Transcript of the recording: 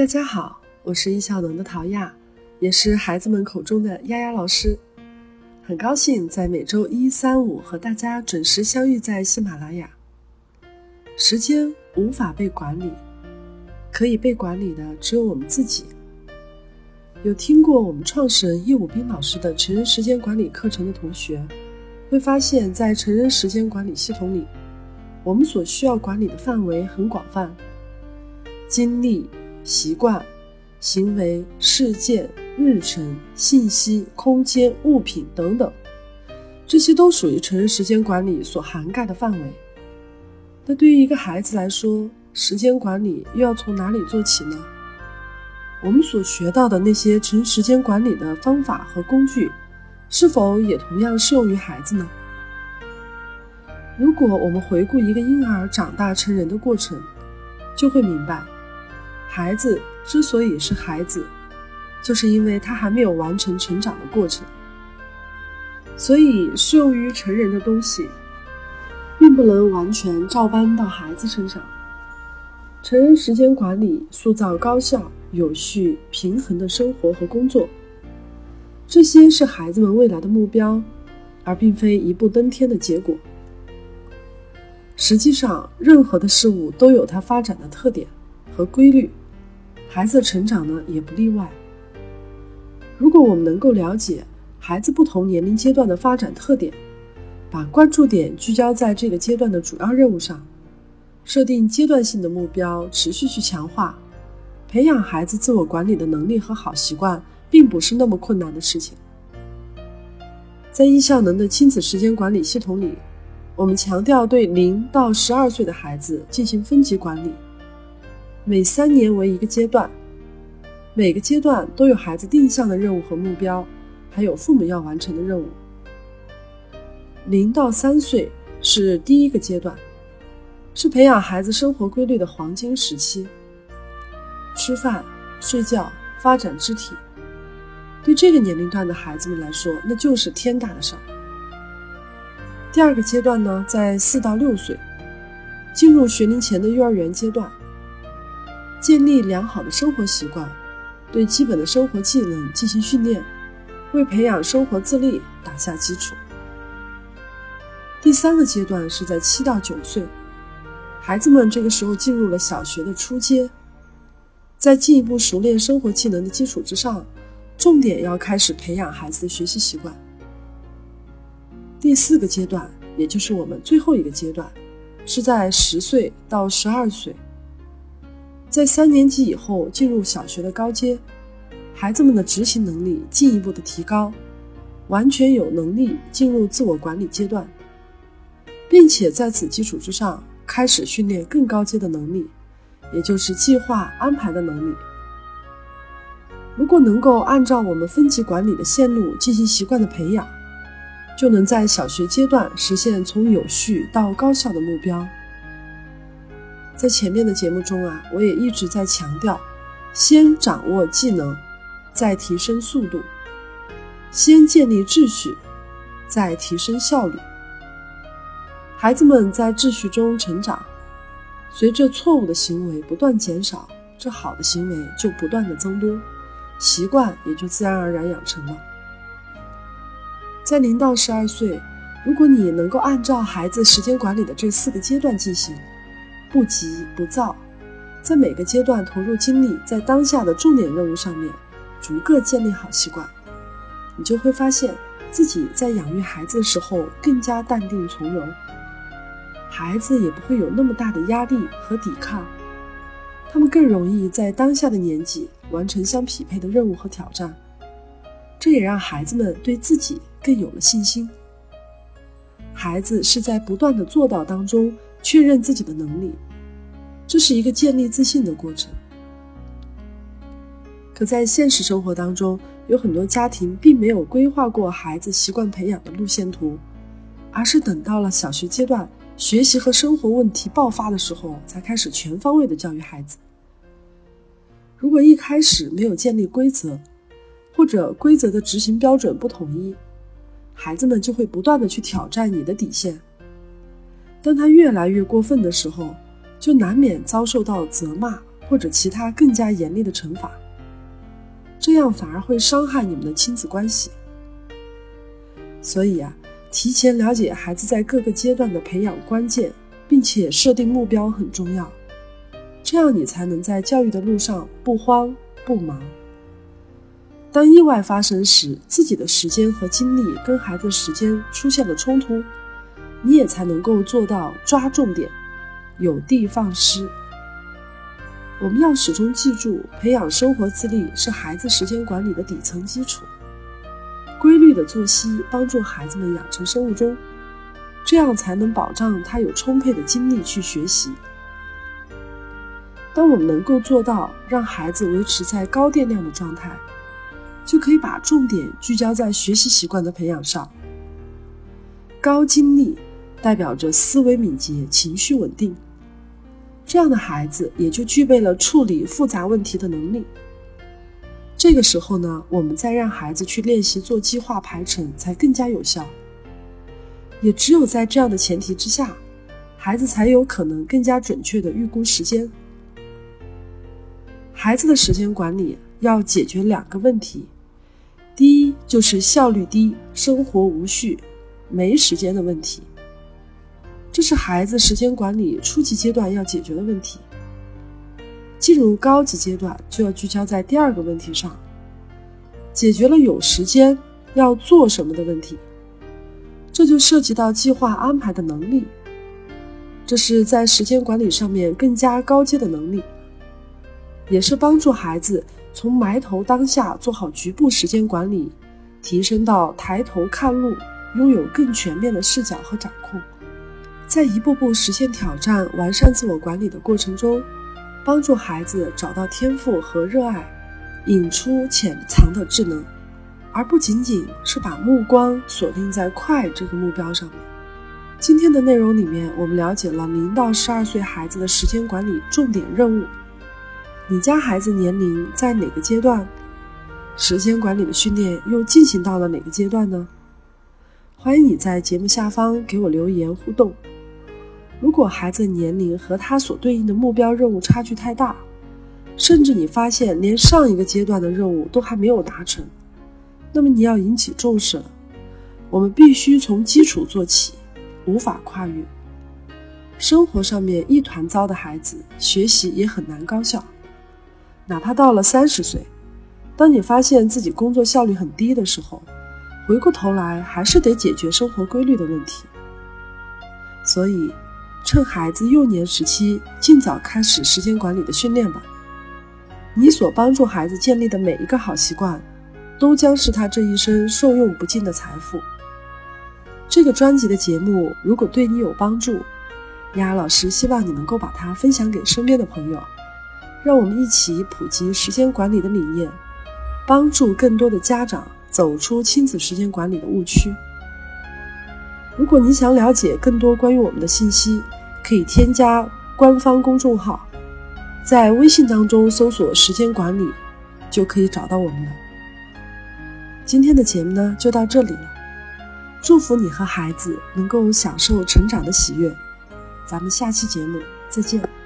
大家好，我是易效能的陶亚，也是孩子们口中的丫丫老师。很高兴在每周一、三、五和大家准时相遇在喜马拉雅。时间无法被管理，可以被管理的只有我们自己。有听过我们创始人叶武斌老师的成人时间管理课程的同学，会发现，在成人时间管理系统里，我们所需要管理的范围很广泛，精力。习惯、行为、事件、日程、信息、空间、物品等等，这些都属于成人时间管理所涵盖的范围。那对于一个孩子来说，时间管理又要从哪里做起呢？我们所学到的那些成人时间管理的方法和工具，是否也同样适用于孩子呢？如果我们回顾一个婴儿长大成人的过程，就会明白。孩子之所以是孩子，就是因为他还没有完成成长的过程。所以，适用于成人的东西，并不能完全照搬到孩子身上。成人时间管理，塑造高效、有序、平衡的生活和工作，这些是孩子们未来的目标，而并非一步登天的结果。实际上，任何的事物都有它发展的特点和规律。孩子的成长呢，也不例外。如果我们能够了解孩子不同年龄阶段的发展特点，把关注点聚焦在这个阶段的主要任务上，设定阶段性的目标，持续去强化，培养孩子自我管理的能力和好习惯，并不是那么困难的事情。在易效能的亲子时间管理系统里，我们强调对零到十二岁的孩子进行分级管理。每三年为一个阶段，每个阶段都有孩子定向的任务和目标，还有父母要完成的任务。零到三岁是第一个阶段，是培养孩子生活规律的黄金时期。吃饭、睡觉、发展肢体，对这个年龄段的孩子们来说，那就是天大的事儿。第二个阶段呢，在四到六岁，进入学龄前的幼儿园阶段。建立良好的生活习惯，对基本的生活技能进行训练，为培养生活自立打下基础。第三个阶段是在七到九岁，孩子们这个时候进入了小学的初阶，在进一步熟练生活技能的基础之上，重点要开始培养孩子的学习习惯。第四个阶段，也就是我们最后一个阶段，是在十岁到十二岁。在三年级以后进入小学的高阶，孩子们的执行能力进一步的提高，完全有能力进入自我管理阶段，并且在此基础之上开始训练更高阶的能力，也就是计划安排的能力。如果能够按照我们分级管理的线路进行习惯的培养，就能在小学阶段实现从有序到高效的目标。在前面的节目中啊，我也一直在强调，先掌握技能，再提升速度；先建立秩序，再提升效率。孩子们在秩序中成长，随着错误的行为不断减少，这好的行为就不断的增多，习惯也就自然而然养成了。在零到十二岁，如果你能够按照孩子时间管理的这四个阶段进行。不急不躁，在每个阶段投入精力在当下的重点任务上面，逐个建立好习惯，你就会发现自己在养育孩子的时候更加淡定从容，孩子也不会有那么大的压力和抵抗，他们更容易在当下的年纪完成相匹配的任务和挑战，这也让孩子们对自己更有了信心。孩子是在不断的做到当中。确认自己的能力，这是一个建立自信的过程。可在现实生活当中，有很多家庭并没有规划过孩子习惯培养的路线图，而是等到了小学阶段，学习和生活问题爆发的时候，才开始全方位的教育孩子。如果一开始没有建立规则，或者规则的执行标准不统一，孩子们就会不断的去挑战你的底线。当他越来越过分的时候，就难免遭受到责骂或者其他更加严厉的惩罚，这样反而会伤害你们的亲子关系。所以啊，提前了解孩子在各个阶段的培养关键，并且设定目标很重要。这样你才能在教育的路上不慌不忙。当意外发生时，自己的时间和精力跟孩子时间出现了冲突，你也才能够做到抓重点，有的放矢。我们要始终记住，培养生活自立是孩子时间管理的底层基础。规律的作息帮助孩子们养成生物钟，这样才能保障他有充沛的精力去学习。当我们能够做到让孩子维持在高电量的状态，就可以把重点聚焦在学习习惯的培养上。高精力代表着思维敏捷、情绪稳定，这样的孩子也就具备了处理复杂问题的能力。这个时候呢，我们再让孩子去练习做计划排程，才更加有效。也只有在这样的前提之下，孩子才有可能更加准确的预估时间。孩子的时间管理要解决两个问题，第一就是效率低、生活无序、没时间的问题。这是孩子时间管理初级阶段要解决的问题。进入高级阶段就要聚焦在第二个问题上，解决了有时间要做什么的问题。这就涉及到计划安排的能力，这是在时间管理上面更加高阶的能力。也是帮助孩子从埋头当下做好局部时间管理，提升到抬头看路，拥有更全面的视角和掌控，在一步步实现挑战、完善自我管理的过程中，帮助孩子找到天赋和热爱，引出潜藏的智能，而不仅仅是把目光锁定在快这个目标上面。今天的内容里面，我们了解了零到十二岁孩子的时间管理重点任务。你家孩子年龄在哪个阶段？时间管理的训练又进行到了哪个阶段呢？欢迎你在节目下方给我留言互动。如果孩子年龄和他所对应的目标任务差距太大，甚至你发现连上一个阶段的任务都还没有达成，那么你要引起重视了。我们必须从基础做起，无法跨越。生活上面一团糟的孩子，学习也很难高效。哪怕到了三十岁，当你发现自己工作效率很低的时候，回过头来还是得解决生活规律的问题。所以，趁孩子幼年时期，尽早开始时间管理的训练吧。你所帮助孩子建立的每一个好习惯，都将是他这一生受用不尽的财富。这个专辑的节目如果对你有帮助，丫老师希望你能够把它分享给身边的朋友。让我们一起普及时间管理的理念，帮助更多的家长走出亲子时间管理的误区。如果你想了解更多关于我们的信息，可以添加官方公众号，在微信当中搜索“时间管理”，就可以找到我们了。今天的节目呢，就到这里了。祝福你和孩子能够享受成长的喜悦。咱们下期节目再见。